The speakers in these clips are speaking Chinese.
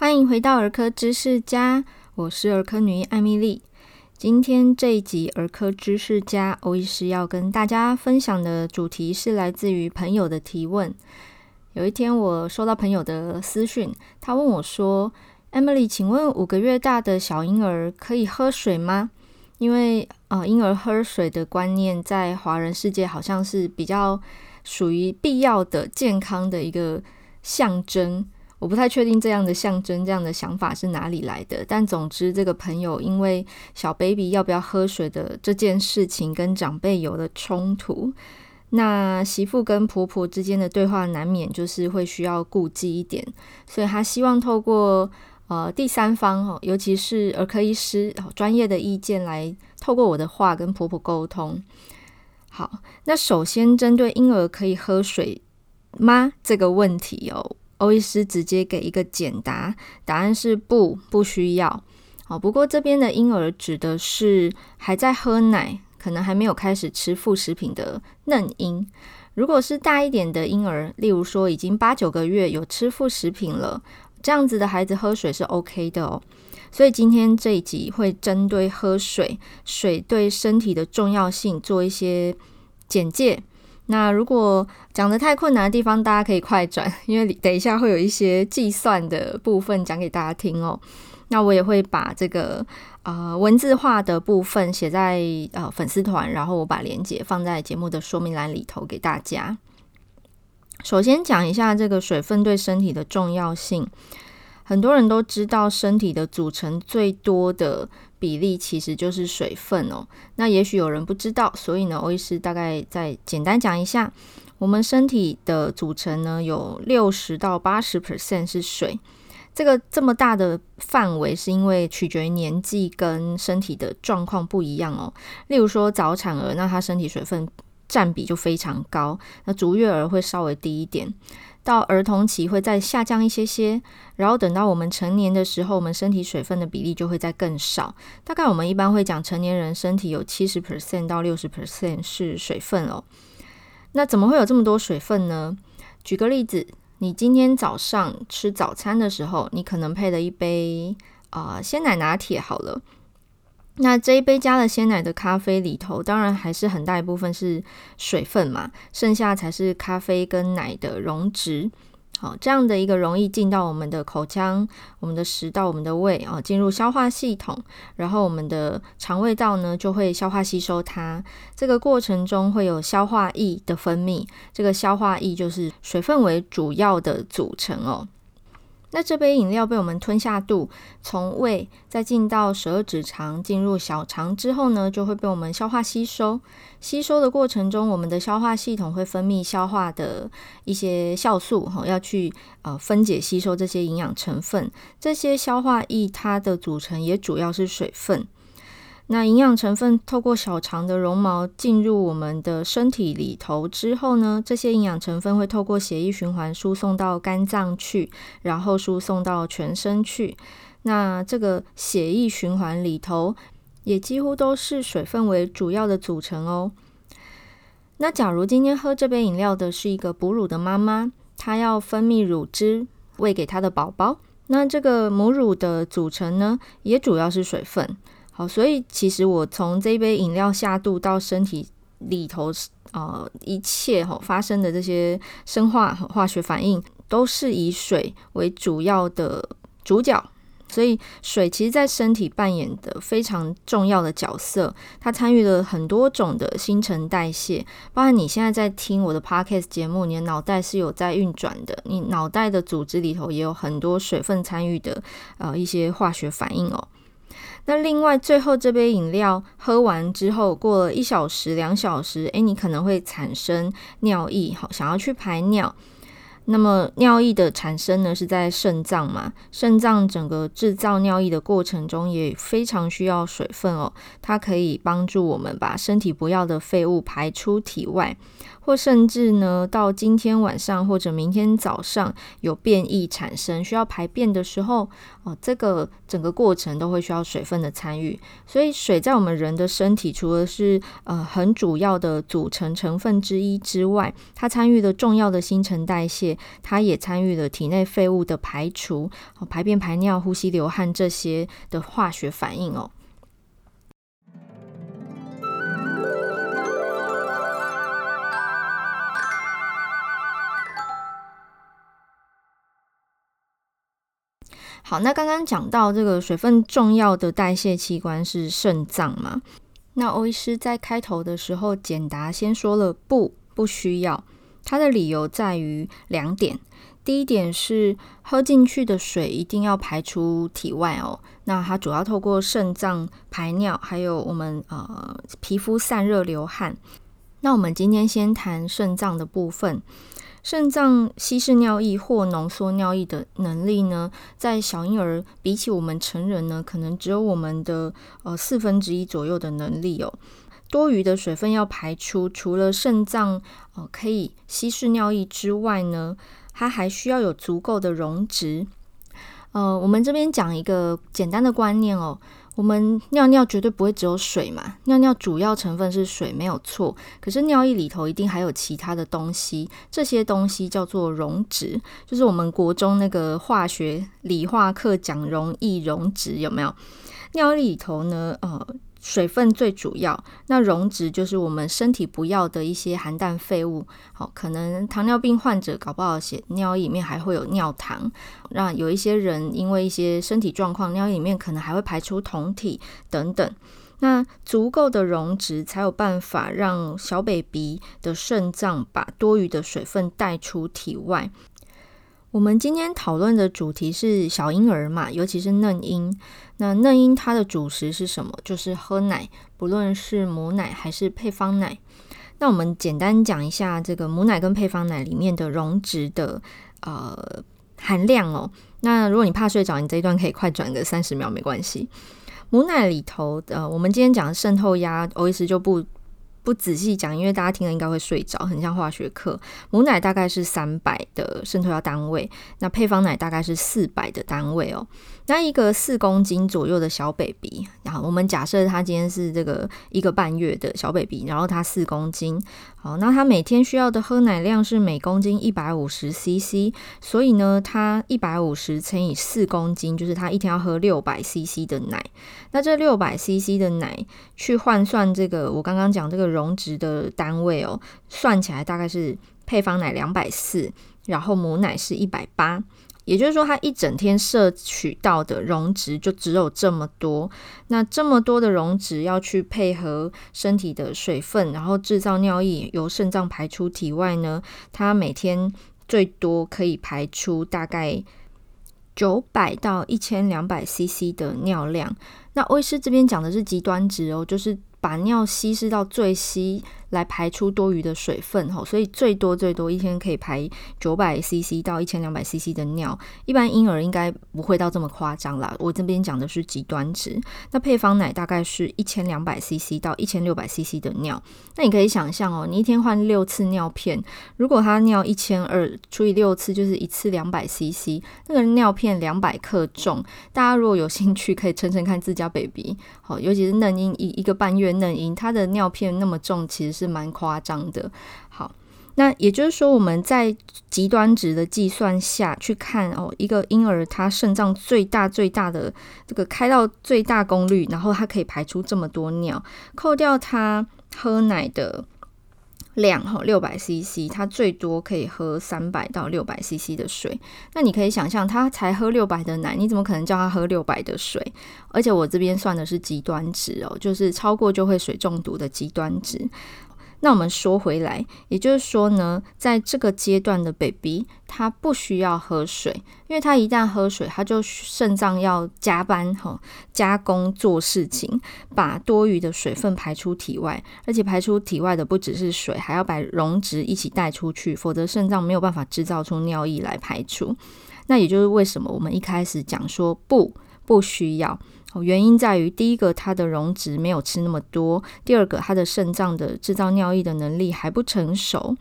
欢迎回到儿科知识家，我是儿科女医艾米丽。今天这一集儿科知识家，欧医师要跟大家分享的主题是来自于朋友的提问。有一天，我收到朋友的私讯，他问我说：“艾蜜莉，请问五个月大的小婴儿可以喝水吗？因为呃，婴儿喝水的观念在华人世界好像是比较属于必要的、健康的一个象征。”我不太确定这样的象征、这样的想法是哪里来的，但总之，这个朋友因为小 baby 要不要喝水的这件事情跟长辈有了冲突，那媳妇跟婆婆之间的对话难免就是会需要顾忌一点，所以他希望透过呃第三方哦，尤其是儿科医师专业的意见来透过我的话跟婆婆沟通。好，那首先针对婴儿可以喝水吗这个问题哦。欧医师直接给一个简答，答案是不，不需要。哦，不过这边的婴儿指的是还在喝奶，可能还没有开始吃副食品的嫩婴。如果是大一点的婴儿，例如说已经八九个月有吃副食品了，这样子的孩子喝水是 OK 的哦。所以今天这一集会针对喝水，水对身体的重要性做一些简介。那如果讲得太困难的地方，大家可以快转，因为等一下会有一些计算的部分讲给大家听哦。那我也会把这个呃文字化的部分写在呃粉丝团，然后我把链接放在节目的说明栏里头给大家。首先讲一下这个水分对身体的重要性。很多人都知道，身体的组成最多的比例其实就是水分哦。那也许有人不知道，所以呢，欧医师大概再简单讲一下，我们身体的组成呢，有六十到八十 percent 是水。这个这么大的范围，是因为取决于年纪跟身体的状况不一样哦。例如说早产儿，那他身体水分占比就非常高；那足月儿会稍微低一点。到儿童期会再下降一些些，然后等到我们成年的时候，我们身体水分的比例就会再更少。大概我们一般会讲，成年人身体有七十 percent 到六十 percent 是水分哦。那怎么会有这么多水分呢？举个例子，你今天早上吃早餐的时候，你可能配了一杯啊、鲜奶拿铁，好了。那这一杯加了鲜奶的咖啡里头，当然还是很大一部分是水分嘛，剩下才是咖啡跟奶的溶质。好，这样的一个容易进到我们的口腔、我们的食道、我们的胃啊，进入消化系统，然后我们的肠胃道呢就会消化吸收它。这个过程中会有消化液的分泌，这个消化液就是水分为主要的组成哦。那这杯饮料被我们吞下肚，从胃再进到十二指肠，进入小肠之后呢，就会被我们消化吸收。吸收的过程中，我们的消化系统会分泌消化的一些酵素，哈，要去呃分解吸收这些营养成分。这些消化液它的组成也主要是水分。那营养成分透过小肠的绒毛进入我们的身体里头之后呢，这些营养成分会透过血液循环输送到肝脏去，然后输送到全身去。那这个血液循环里头也几乎都是水分为主要的组成哦。那假如今天喝这杯饮料的是一个哺乳的妈妈，她要分泌乳汁喂给她的宝宝，那这个母乳的组成呢，也主要是水分。好，所以其实我从这杯饮料下肚到身体里头，呃，一切哈发生的这些生化化学反应，都是以水为主要的主角。所以水其实在身体扮演的非常重要的角色，它参与了很多种的新陈代谢。包括你现在在听我的 podcast 节目，你的脑袋是有在运转的，你脑袋的组织里头也有很多水分参与的呃一些化学反应哦。那另外，最后这杯饮料喝完之后，过了一小时、两小时，诶，你可能会产生尿意，好，想要去排尿。那么尿液的产生呢，是在肾脏嘛？肾脏整个制造尿液的过程中，也非常需要水分哦。它可以帮助我们把身体不要的废物排出体外，或甚至呢，到今天晚上或者明天早上有便意产生需要排便的时候，哦，这个整个过程都会需要水分的参与。所以水在我们人的身体，除了是呃很主要的组成成分之一之外，它参与了重要的新陈代谢，它也参与了体内废物的排除，哦，排便、排尿、呼吸、流汗这些的化学反应哦。好，那刚刚讲到这个水分重要的代谢器官是肾脏嘛？那欧医师在开头的时候简答先说了不，不需要，他的理由在于两点。第一点是喝进去的水一定要排出体外哦，那它主要透过肾脏排尿，还有我们呃皮肤散热流汗。那我们今天先谈肾脏的部分。肾脏稀释尿液或浓缩尿液的能力呢，在小婴儿比起我们成人呢，可能只有我们的呃四分之一左右的能力哦。多余的水分要排出，除了肾脏呃可以稀释尿液之外呢，它还需要有足够的溶质。呃，我们这边讲一个简单的观念哦。我们尿尿绝对不会只有水嘛，尿尿主要成分是水，没有错。可是尿液里头一定还有其他的东西，这些东西叫做溶质，就是我们国中那个化学理化课讲溶液溶质有没有？尿液里头呢，呃。水分最主要，那溶质就是我们身体不要的一些含氮废物。好，可能糖尿病患者搞不好血尿液里面还会有尿糖，那有一些人因为一些身体状况，尿液里面可能还会排出酮体等等。那足够的溶质才有办法让小 baby 的肾脏把多余的水分带出体外。我们今天讨论的主题是小婴儿嘛，尤其是嫩婴。那嫩婴它的主食是什么？就是喝奶，不论是母奶还是配方奶。那我们简单讲一下这个母奶跟配方奶里面的溶质的呃含量哦。那如果你怕睡着，你这一段可以快转个三十秒，没关系。母奶里头的，呃，我们今天讲渗透压，欧医师就不。不仔细讲，因为大家听了应该会睡着，很像化学课。母奶大概是三百的渗透压单位，那配方奶大概是四百的单位哦。那一个四公斤左右的小 baby，然后我们假设他今天是这个一个半月的小 baby，然后他四公斤，好，那他每天需要的喝奶量是每公斤一百五十 CC，所以呢，他一百五十乘以四公斤，就是他一天要喝六百 CC 的奶。那这六百 CC 的奶去换算这个我刚刚讲这个溶质的单位哦，算起来大概是配方奶两百四，然后母奶是一百八。也就是说，它一整天摄取到的溶质就只有这么多。那这么多的溶质要去配合身体的水分，然后制造尿液由肾脏排出体外呢，它每天最多可以排出大概九百到一千两百 CC 的尿量。那欧医师这边讲的是极端值哦，就是把尿稀释到最稀。来排出多余的水分吼，所以最多最多一天可以排九百 CC 到一千两百 CC 的尿，一般婴儿应该不会到这么夸张啦。我这边讲的是极端值，那配方奶大概是一千两百 CC 到一千六百 CC 的尿。那你可以想象哦，你一天换六次尿片，如果他尿一千二除以六次，就是一次两百 CC，那个尿片两百克重。大家如果有兴趣，可以称称看自家 baby，好，尤其是嫩婴一一个半月嫩婴，他的尿片那么重，其实是蛮夸张的。好，那也就是说，我们在极端值的计算下去看哦，一个婴儿他肾脏最大最大的这个开到最大功率，然后他可以排出这么多尿，扣掉他喝奶的量哈，六百 CC，他最多可以喝三百到六百 CC 的水。那你可以想象，他才喝六百的奶，你怎么可能叫他喝六百的水？而且我这边算的是极端值哦，就是超过就会水中毒的极端值。那我们说回来，也就是说呢，在这个阶段的 baby，他不需要喝水，因为他一旦喝水，他就肾脏要加班哈，加工做事情，把多余的水分排出体外，而且排出体外的不只是水，还要把溶质一起带出去，否则肾脏没有办法制造出尿液来排出。那也就是为什么我们一开始讲说不不需要。原因在于，第一个，它的溶质没有吃那么多；第二个，它的肾脏的制造尿液的能力还不成熟。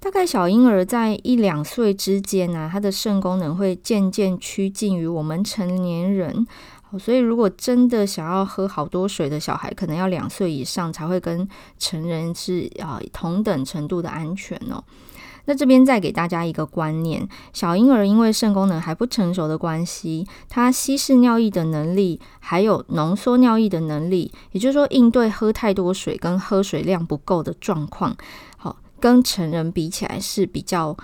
大概小婴儿在一两岁之间呢、啊，他的肾功能会渐渐趋近于我们成年人。所以，如果真的想要喝好多水的小孩，可能要两岁以上才会跟成人是啊同等程度的安全哦。那这边再给大家一个观念：小婴儿因为肾功能还不成熟的关系，他稀释尿液的能力，还有浓缩尿液的能力，也就是说，应对喝太多水跟喝水量不够的状况，好，跟成人比起来是比较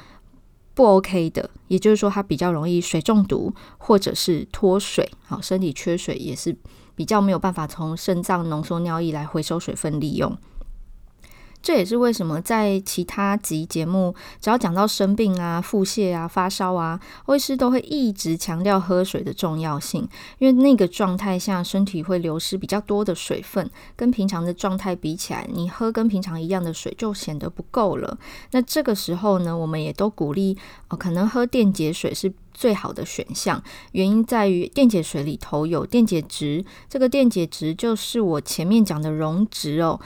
不 OK 的。也就是说，他比较容易水中毒，或者是脱水，好，身体缺水也是比较没有办法从肾脏浓缩尿液来回收水分利用。这也是为什么在其他集节目，只要讲到生病啊、腹泻啊、发烧啊，欧医师都会一直强调喝水的重要性，因为那个状态下身体会流失比较多的水分，跟平常的状态比起来，你喝跟平常一样的水就显得不够了。那这个时候呢，我们也都鼓励，哦，可能喝电解水是最好的选项，原因在于电解水里头有电解质，这个电解质就是我前面讲的溶质哦。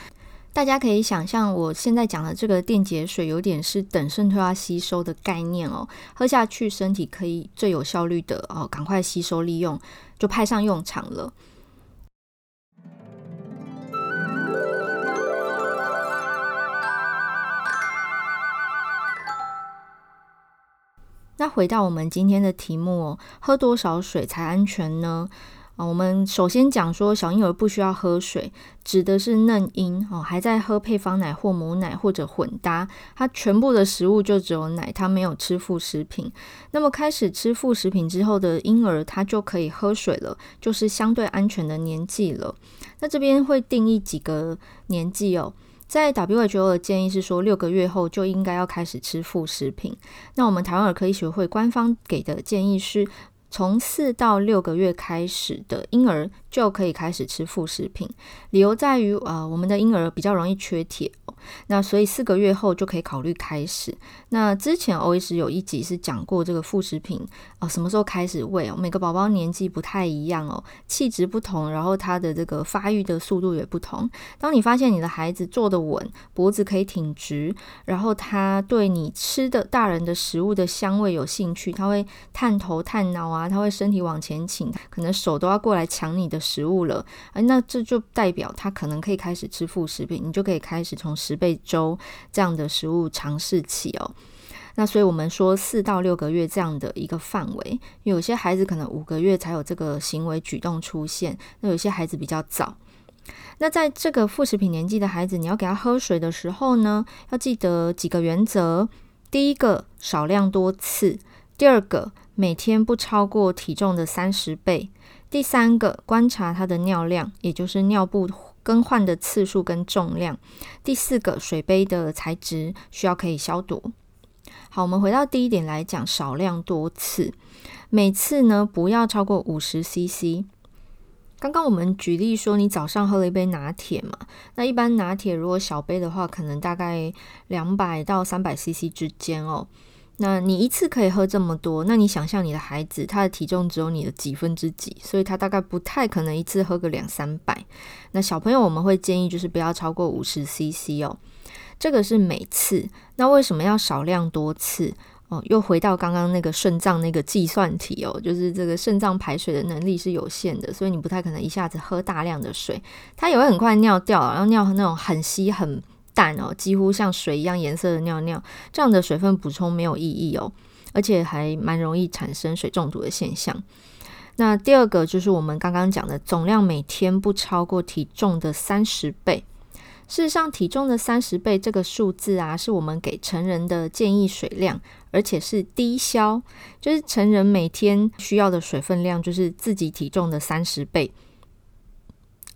大家可以想象，我现在讲的这个电解水有点是等渗透压吸收的概念哦，喝下去身体可以最有效率的哦，赶快吸收利用，就派上用场了。那回到我们今天的题目哦，喝多少水才安全呢？我们首先讲说小婴儿不需要喝水，指的是嫩婴哦，还在喝配方奶或母奶或者混搭，他全部的食物就只有奶，他没有吃副食品。那么开始吃副食品之后的婴儿，他就可以喝水了，就是相对安全的年纪了。那这边会定义几个年纪哦，在 WHO 的建议是说六个月后就应该要开始吃副食品。那我们台湾儿科医学会官方给的建议是，从四到六个月开始的婴儿就可以开始吃副食品，理由在于、呃，我们的婴儿比较容易缺铁。那所以四个月后就可以考虑开始。那之前欧医师有一集是讲过这个副食品哦，什么时候开始喂哦？每个宝宝年纪不太一样哦，气质不同，然后他的这个发育的速度也不同。当你发现你的孩子坐得稳，脖子可以挺直，然后他对你吃的大人的食物的香味有兴趣，他会探头探脑啊，他会身体往前倾，可能手都要过来抢你的食物了。哎，那这就代表他可能可以开始吃副食品，你就可以开始从十倍粥这样的食物尝试起哦，那所以我们说四到六个月这样的一个范围，有些孩子可能五个月才有这个行为举动出现，那有些孩子比较早。那在这个副食品年纪的孩子，你要给他喝水的时候呢，要记得几个原则：第一个，少量多次；第二个，每天不超过体重的三十倍；第三个，观察他的尿量，也就是尿布。更换的次数跟重量。第四个，水杯的材质需要可以消毒。好，我们回到第一点来讲，少量多次，每次呢不要超过五十 CC。刚刚我们举例说，你早上喝了一杯拿铁嘛，那一般拿铁如果小杯的话，可能大概两百到三百 CC 之间哦。那你一次可以喝这么多，那你想象你的孩子，他的体重只有你的几分之几，所以他大概不太可能一次喝个两三百。那小朋友我们会建议就是不要超过五十 CC 哦，这个是每次。那为什么要少量多次？哦，又回到刚刚那个肾脏那个计算题哦，就是这个肾脏排水的能力是有限的，所以你不太可能一下子喝大量的水，它也会很快尿掉，然后尿那种很稀很。淡哦，几乎像水一样颜色的尿尿，这样的水分补充没有意义哦，而且还蛮容易产生水中毒的现象。那第二个就是我们刚刚讲的总量每天不超过体重的三十倍。事实上，体重的三十倍这个数字啊，是我们给成人的建议水量，而且是低消，就是成人每天需要的水分量就是自己体重的三十倍。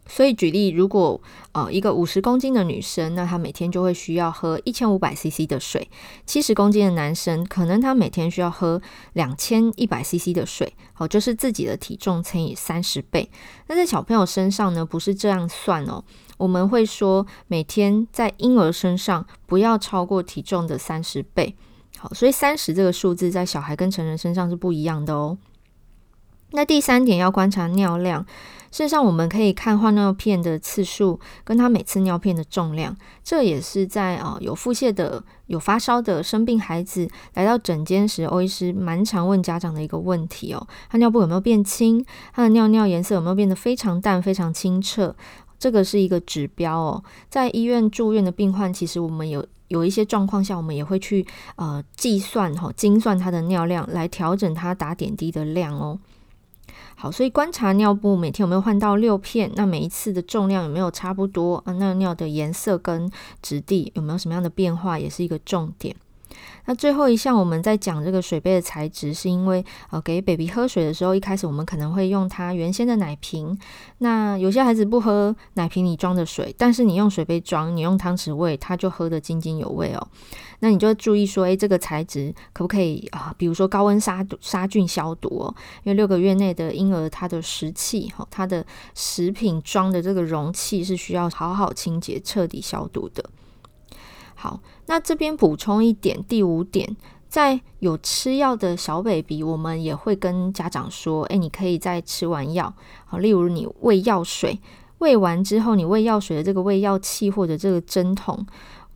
所以举例，如果呃一个五十公斤的女生，那她每天就会需要喝一千五百 CC 的水；七十公斤的男生，可能他每天需要喝两千一百 CC 的水。好，就是自己的体重乘以三十倍。那在小朋友身上呢，不是这样算哦。我们会说，每天在婴儿身上不要超过体重的三十倍。好，所以三十这个数字在小孩跟成人身上是不一样的哦。那第三点要观察尿量。事实上，我们可以看换尿片的次数，跟他每次尿片的重量。这也是在啊有腹泻的、有发烧的生病孩子来到诊间时，欧医师蛮常问家长的一个问题哦：他尿布有没有变轻？他的尿尿颜色有没有变得非常淡、非常清澈？这个是一个指标哦。在医院住院的病患，其实我们有有一些状况下，我们也会去呃计算哈、精算他的尿量，来调整他打点滴的量哦。好，所以观察尿布每天有没有换到六片，那每一次的重量有没有差不多啊？那尿的颜色跟质地有没有什么样的变化，也是一个重点。那最后一项，我们在讲这个水杯的材质，是因为呃，给 baby 喝水的时候，一开始我们可能会用它原先的奶瓶。那有些孩子不喝奶瓶里装的水，但是你用水杯装，你用汤匙喂，他就喝得津津有味哦。那你就注意说，诶，这个材质可不可以啊？比如说高温杀、杀菌消毒哦。因为六个月内的婴儿，他的食器哈，他的食品装的这个容器是需要好好清洁、彻底消毒的。好，那这边补充一点，第五点，在有吃药的小 baby，我们也会跟家长说，诶，你可以在吃完药，好，例如你喂药水，喂完之后，你喂药水的这个喂药器或者这个针筒，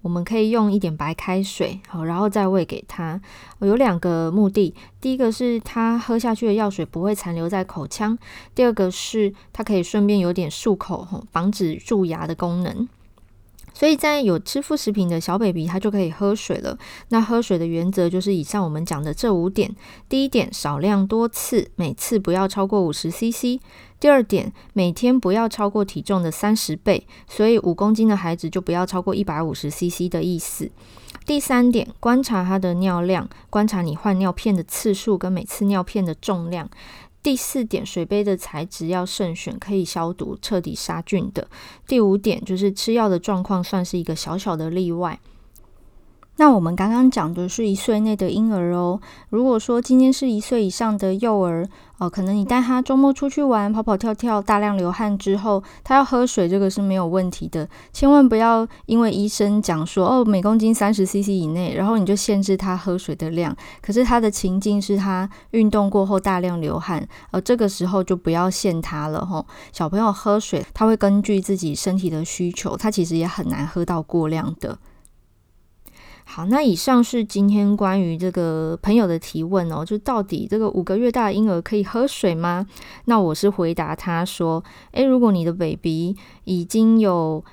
我们可以用一点白开水，好，然后再喂给他。有两个目的，第一个是他喝下去的药水不会残留在口腔，第二个是他可以顺便有点漱口，防止蛀牙的功能。所以在有吃副食品的小 baby，他就可以喝水了。那喝水的原则就是以上我们讲的这五点：第一点，少量多次，每次不要超过五十 CC；第二点，每天不要超过体重的三十倍，所以五公斤的孩子就不要超过一百五十 CC 的意思。第三点，观察他的尿量，观察你换尿片的次数跟每次尿片的重量。第四点，水杯的材质要慎选，可以消毒、彻底杀菌的。第五点就是吃药的状况算是一个小小的例外。那我们刚刚讲的是一岁内的婴儿哦。如果说今天是一岁以上的幼儿，哦，可能你带他周末出去玩，跑跑跳跳，大量流汗之后，他要喝水，这个是没有问题的。千万不要因为医生讲说哦，每公斤三十 CC 以内，然后你就限制他喝水的量。可是他的情境是他运动过后大量流汗，而这个时候就不要限他了吼。小朋友喝水，他会根据自己身体的需求，他其实也很难喝到过量的。好，那以上是今天关于这个朋友的提问哦，就到底这个五个月大的婴儿可以喝水吗？那我是回答他说，诶，如果你的 baby 已经有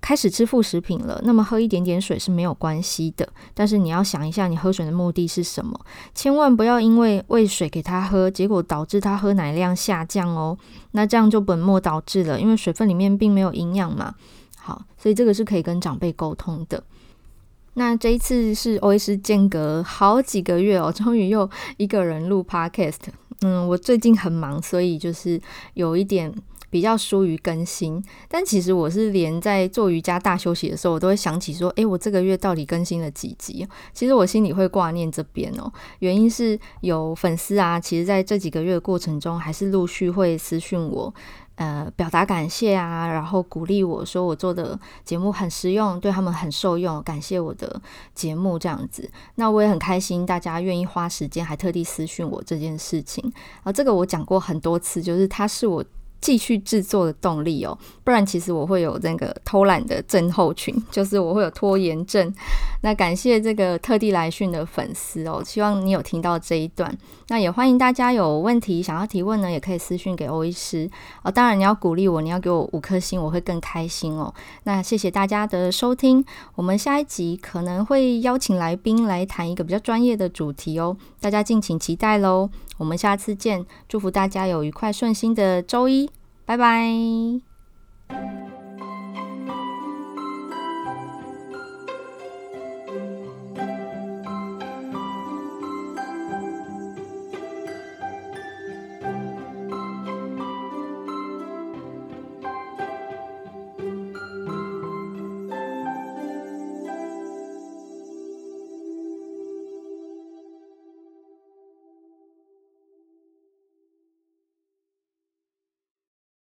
开始吃副食品了，那么喝一点点水是没有关系的。但是你要想一下，你喝水的目的是什么？千万不要因为喂水给他喝，结果导致他喝奶量下降哦。那这样就本末倒置了，因为水分里面并没有营养嘛。好，所以这个是可以跟长辈沟通的。那这一次是欧医师间隔好几个月哦，终于又一个人录 Podcast。嗯，我最近很忙，所以就是有一点比较疏于更新。但其实我是连在做瑜伽大休息的时候，我都会想起说，诶，我这个月到底更新了几集？其实我心里会挂念这边哦。原因是有粉丝啊，其实在这几个月的过程中，还是陆续会私讯我。呃，表达感谢啊，然后鼓励我说我做的节目很实用，对他们很受用，感谢我的节目这样子。那我也很开心，大家愿意花时间，还特地私讯我这件事情啊。这个我讲过很多次，就是它是我。继续制作的动力哦，不然其实我会有那个偷懒的症候群，就是我会有拖延症。那感谢这个特地来讯的粉丝哦，希望你有听到这一段。那也欢迎大家有问题想要提问呢，也可以私讯给欧医师哦。当然你要鼓励我，你要给我五颗星，我会更开心哦。那谢谢大家的收听，我们下一集可能会邀请来宾来谈一个比较专业的主题哦，大家敬请期待喽。我们下次见，祝福大家有愉快顺心的周一。拜拜。